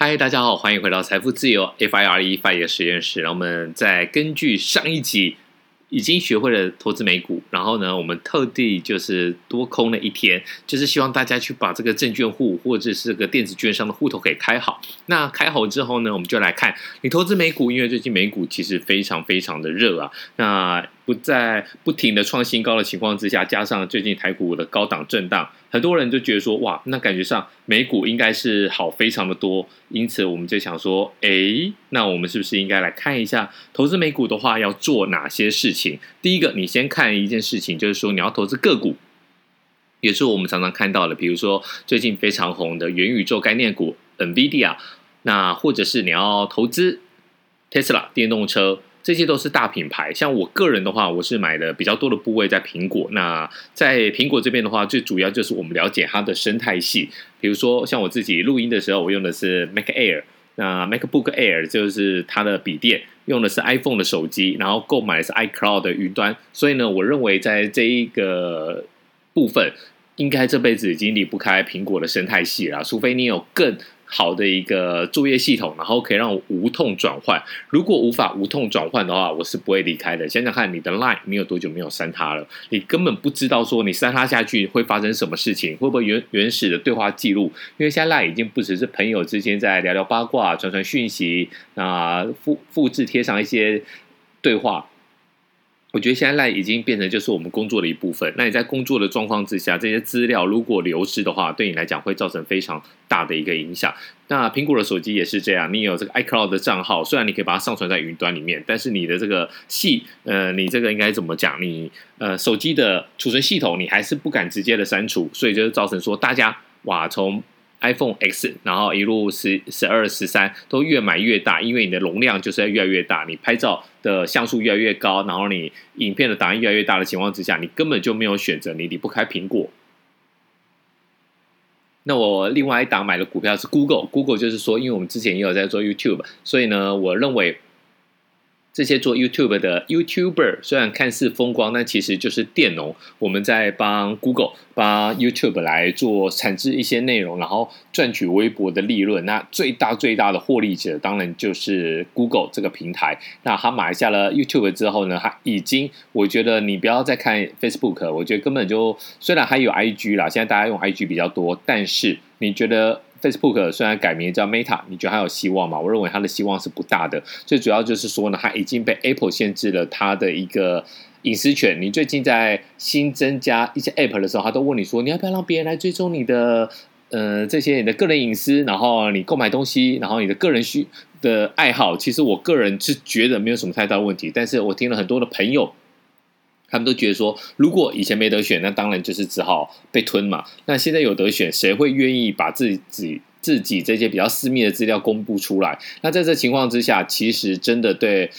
嗨，大家好，欢迎回到财富自由 FIRE FIRE 实验室。然后我们再根据上一集已经学会了投资美股，然后呢，我们特地就是多空了一天，就是希望大家去把这个证券户或者是个电子券商的户头给开好。那开好之后呢，我们就来看你投资美股，因为最近美股其实非常非常的热啊。那不在不停的创新高的情况之下，加上最近台股的高档震荡，很多人就觉得说，哇，那感觉上美股应该是好非常的多，因此我们就想说，诶，那我们是不是应该来看一下投资美股的话要做哪些事情？第一个，你先看一件事情，就是说你要投资个股，也是我们常常看到的，比如说最近非常红的元宇宙概念股 NVIDIA，那或者是你要投资 Tesla 电动车。这些都是大品牌，像我个人的话，我是买的比较多的部位在苹果。那在苹果这边的话，最主要就是我们了解它的生态系。比如说，像我自己录音的时候，我用的是 Mac Air，那 MacBook Air 就是它的笔电，用的是 iPhone 的手机，然后购买的是 iCloud 的云端。所以呢，我认为在这一个部分，应该这辈子已经离不开苹果的生态系了，除非你有更。好的一个作业系统，然后可以让我无痛转换。如果无法无痛转换的话，我是不会离开的。想想看，你的 Line 你有多久没有删它了？你根本不知道说你删它下去会发生什么事情，会不会原原始的对话记录？因为现在 Line 已经不只是朋友之间在聊聊八卦、传传讯息，啊，复复制贴上一些对话。我觉得现在已经变成就是我们工作的一部分。那你在工作的状况之下，这些资料如果流失的话，对你来讲会造成非常大的一个影响。那苹果的手机也是这样，你有这个 iCloud 的账号，虽然你可以把它上传在云端里面，但是你的这个系，呃，你这个应该怎么讲？你呃手机的储存系统，你还是不敢直接的删除，所以就造成说大家哇从。iPhone X，然后一路十、十二、十三都越买越大，因为你的容量就是要越来越大，你拍照的像素越来越高，然后你影片的档案越来越大的情况之下，你根本就没有选择，你离不开苹果。那我另外一档买的股票是 Google，Google 就是说，因为我们之前也有在做 YouTube，所以呢，我认为。这些做 YouTube 的 YouTuber 虽然看似风光，但其实就是佃农。我们在帮 Google、帮 YouTube 来做产制一些内容，然后赚取微薄的利润。那最大最大的获利者，当然就是 Google 这个平台。那他买下了 YouTube 之后呢，他已经，我觉得你不要再看 Facebook，我觉得根本就虽然还有 IG 啦，现在大家用 IG 比较多，但是你觉得？Facebook 虽然改名叫 Meta，你觉得还有希望吗？我认为它的希望是不大的。最主要就是说呢，它已经被 Apple 限制了它的一个隐私权。你最近在新增加一些 App 的时候，他都问你说，你要不要让别人来追踪你的呃这些你的个人隐私？然后你购买东西，然后你的个人需的爱好，其实我个人是觉得没有什么太大问题。但是我听了很多的朋友。他们都觉得说，如果以前没得选，那当然就是只好被吞嘛。那现在有得选，谁会愿意把自己自己这些比较私密的资料公布出来？那在这情况之下，其实真的对。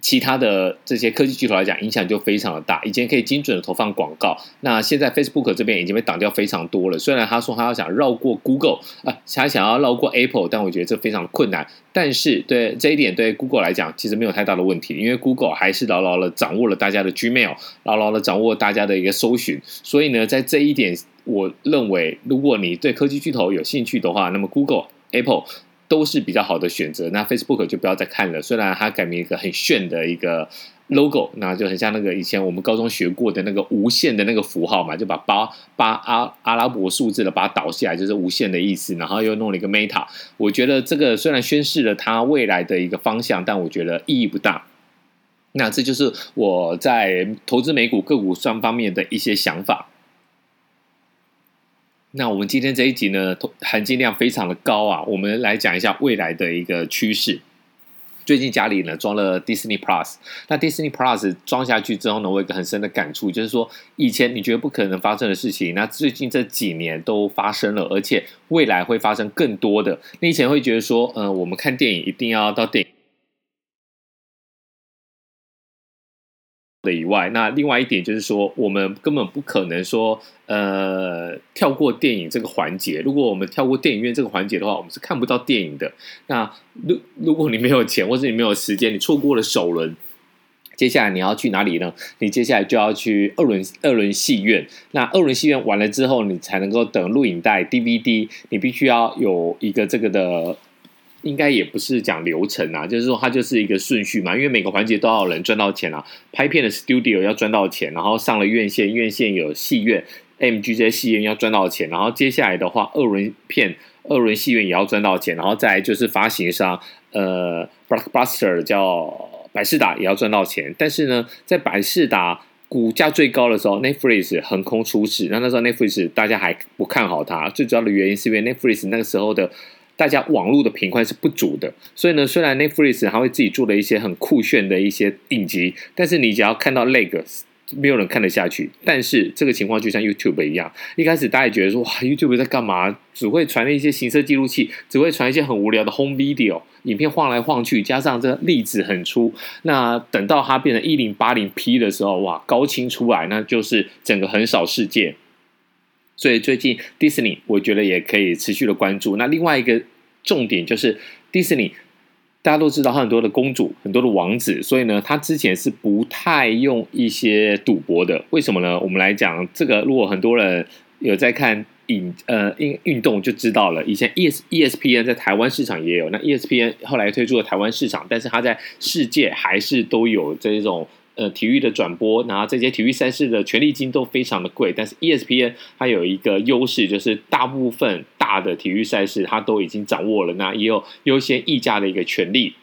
其他的这些科技巨头来讲，影响就非常的大。以前可以精准的投放广告，那现在 Facebook 这边已经被挡掉非常多了。虽然他说他要想绕过 Google 啊，他想要绕过 Apple，但我觉得这非常困难。但是对这一点，对 Google 来讲，其实没有太大的问题，因为 Google 还是牢牢的掌握了大家的 Gmail，牢牢的掌握大家的一个搜寻。所以呢，在这一点，我认为如果你对科技巨头有兴趣的话，那么 Google、Apple。都是比较好的选择，那 Facebook 就不要再看了。虽然它改名一个很炫的一个 logo，那就很像那个以前我们高中学过的那个无限的那个符号嘛，就把八八阿阿拉伯数字的把它倒下来，就是无限的意思。然后又弄了一个 Meta，我觉得这个虽然宣示了它未来的一个方向，但我觉得意义不大。那这就是我在投资美股个股双方面的一些想法。那我们今天这一集呢，含金量非常的高啊！我们来讲一下未来的一个趋势。最近家里呢装了 Disney Plus，那 Disney Plus 装下去之后呢，我有一个很深的感触，就是说以前你觉得不可能发生的事情，那最近这几年都发生了，而且未来会发生更多的。你以前会觉得说，嗯、呃，我们看电影一定要到电影。以外，那另外一点就是说，我们根本不可能说，呃，跳过电影这个环节。如果我们跳过电影院这个环节的话，我们是看不到电影的。那如如果你没有钱，或者你没有时间，你错过了首轮，接下来你要去哪里呢？你接下来就要去二轮二轮戏院。那二轮戏院完了之后，你才能够等录影带 DVD。你必须要有一个这个的。应该也不是讲流程啊，就是说它就是一个顺序嘛，因为每个环节都要有人赚到钱啊。拍片的 studio 要赚到钱，然后上了院线，院线有戏院，MG 这些戏院要赚到钱，然后接下来的话，二轮片、二轮戏院也要赚到钱，然后再来就是发行商，呃，Blockbuster 叫百视达也要赚到钱。但是呢，在百视达股价最高的时候，Netflix 横空出世，那那时候 Netflix 大家还不看好它，最主要的原因是因为 Netflix 那个时候的。大家网络的频宽是不足的，所以呢，虽然 Netflix 还会自己做了一些很酷炫的一些影集，但是你只要看到 leg，没有人看得下去。但是这个情况就像 YouTube 一样，一开始大家也觉得说，哇，YouTube 在干嘛？只会传一些行车记录器，只会传一些很无聊的 Home Video，影片晃来晃去，加上这个粒子很粗。那等到它变成一零八零 P 的时候，哇，高清出来，那就是整个横扫世界。所以最近迪士尼，我觉得也可以持续的关注。那另外一个重点就是迪士尼，大家都知道很多的公主，很多的王子，所以呢，他之前是不太用一些赌博的。为什么呢？我们来讲这个，如果很多人有在看影呃运运动，就知道了。以前 ES ESPN 在台湾市场也有，那 ESPN 后来推出了台湾市场，但是它在世界还是都有这种。呃，体育的转播，然后这些体育赛事的权利金都非常的贵，但是 ESPN 它有一个优势，就是大部分大的体育赛事它都已经掌握了，那也有优先议价的一个权利，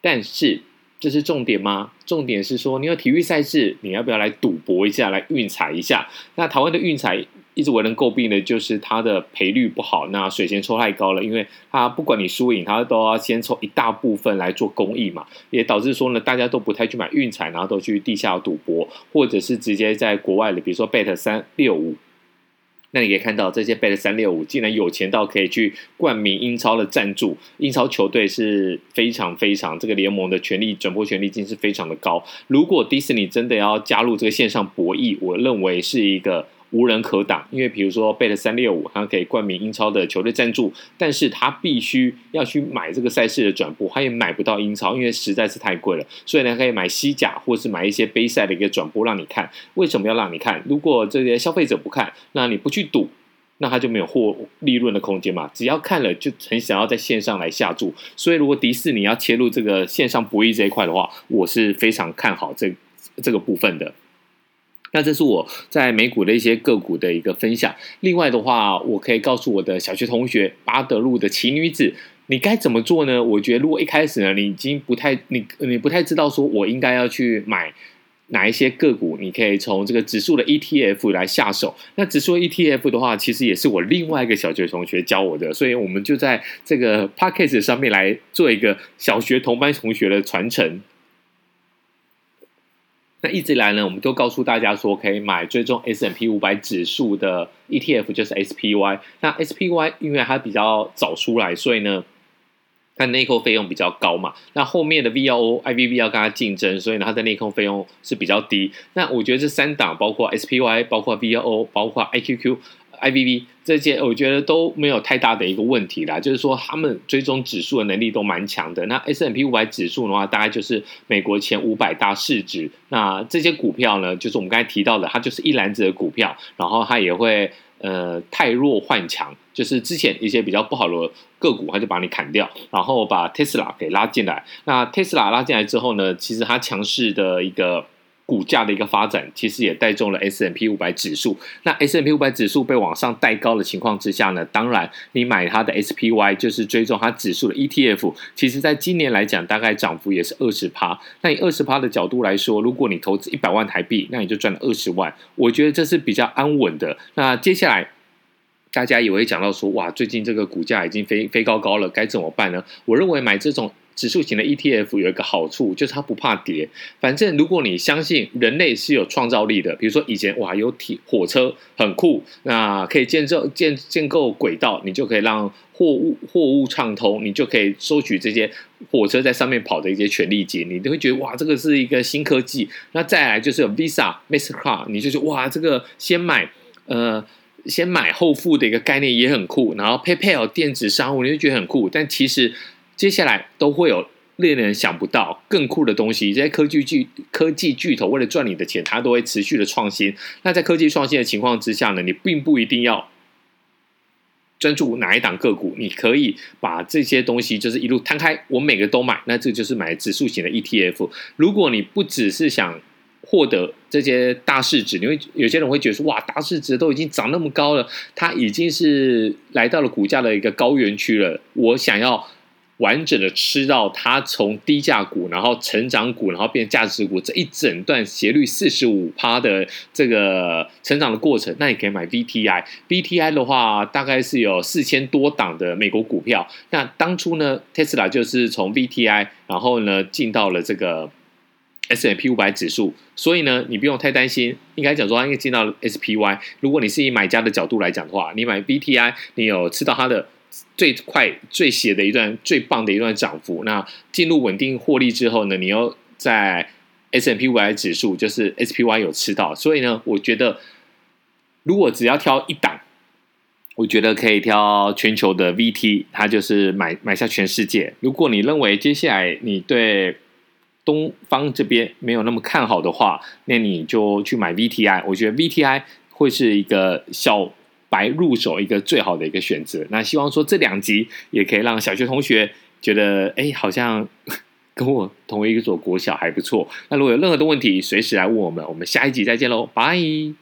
但是。这是重点吗？重点是说，你有体育赛事，你要不要来赌博一下，来运彩一下？那台湾的运彩一直为人诟病的就是它的赔率不好，那水钱抽太高了，因为它不管你输赢，它都要先抽一大部分来做公益嘛，也导致说呢，大家都不太去买运彩，然后都去地下赌博，或者是直接在国外的，比如说 Bet 三六五。那你可以看到，这些 Bet 三六五竟然有钱到可以去冠名英超的赞助，英超球队是非常非常这个联盟的权利转播权利金是非常的高。如果迪士尼真的要加入这个线上博弈，我认为是一个。无人可挡，因为比如说贝特三六五，它可以冠名英超的球队赞助，但是他必须要去买这个赛事的转播，他也买不到英超，因为实在是太贵了。所以呢，可以买西甲，或是买一些杯赛的一个转播让你看。为什么要让你看？如果这些消费者不看，那你不去赌，那他就没有获利润的空间嘛。只要看了，就很想要在线上来下注。所以，如果迪士尼要切入这个线上博弈这一块的话，我是非常看好这这个部分的。那这是我在美股的一些个股的一个分享。另外的话，我可以告诉我的小学同学八德路的奇女子，你该怎么做呢？我觉得如果一开始呢，你已经不太你你不太知道说我应该要去买哪一些个股，你可以从这个指数的 ETF 来下手。那指数 ETF 的话，其实也是我另外一个小学同学教我的，所以我们就在这个 Podcast 上面来做一个小学同班同学的传承。那一直以来呢，我们都告诉大家说，可以买追踪 S&P 五百指数的 ETF，就是 SPY。那 SPY 因为它比较早出来，所以呢，它内扣费用比较高嘛。那后面的 VOO、IVV 要跟它竞争，所以呢，它的内扣费用是比较低。那我觉得这三档，包括 SPY、包括 V O，、包括 IQQ。IVV 这些我觉得都没有太大的一个问题啦，就是说他们追踪指数的能力都蛮强的。那 S&P 五百指数的话，大概就是美国前五百大市值。那这些股票呢，就是我们刚才提到的，它就是一篮子的股票，然后它也会呃汰弱换强，就是之前一些比较不好的个股，它就把你砍掉，然后把 Tesla 给拉进来。那 Tesla 拉进来之后呢，其实它强势的一个。股价的一个发展，其实也带动了 S M P 五百指数。那 S M P 五百指数被往上带高的情况之下呢，当然你买它的 SPY，就是追踪它指数的 ETF，其实在今年来讲，大概涨幅也是二十趴。那以二十趴的角度来说，如果你投资一百万台币，那你就赚了二十万。我觉得这是比较安稳的。那接下来大家也会讲到说，哇，最近这个股价已经飞飞高高了，该怎么办呢？我认为买这种。指数型的 ETF 有一个好处，就是它不怕跌。反正如果你相信人类是有创造力的，比如说以前哇有铁火车很酷，那可以建造建建构轨道，你就可以让货物货物畅通，你就可以收取这些火车在上面跑的一些权利金，你都会觉得哇这个是一个新科技。那再来就是有 Visa、Mastercard，你就觉得哇这个先买呃先买后付的一个概念也很酷。然后 PayPal 电子商务，你就觉得很酷，但其实。接下来都会有令人想不到更酷的东西。这些科技巨科技巨头为了赚你的钱，它都会持续的创新。那在科技创新的情况之下呢，你并不一定要专注哪一档个股，你可以把这些东西就是一路摊开，我每个都买，那这就是买指数型的 ETF。如果你不只是想获得这些大市值，你会有些人会觉得说，哇，大市值都已经涨那么高了，它已经是来到了股价的一个高原区了，我想要。完整的吃到它从低价股，然后成长股，然后变价值股这一整段斜率四十五趴的这个成长的过程，那你可以买 VTI。VTI 的话，大概是有四千多档的美国股票。那当初呢，Tesla 就是从 VTI，然后呢进到了这个 S M P 五百指数，所以呢，你不用太担心。应该讲说，它应该进到 SPY。如果你是以买家的角度来讲的话，你买 VTI，你有吃到它的。最快最斜的一段最棒的一段涨幅，那进入稳定获利之后呢，你又在 S&P 五百指数就是 SPY 有吃到，所以呢，我觉得如果只要挑一档，我觉得可以挑全球的 VT，它就是买买下全世界。如果你认为接下来你对东方这边没有那么看好的话，那你就去买 VTI，我觉得 VTI 会是一个小白入手一个最好的一个选择。那希望说这两集也可以让小学同学觉得，哎，好像 跟我同一所国小还不错。那如果有任何的问题，随时来问我们。我们下一集再见喽，拜。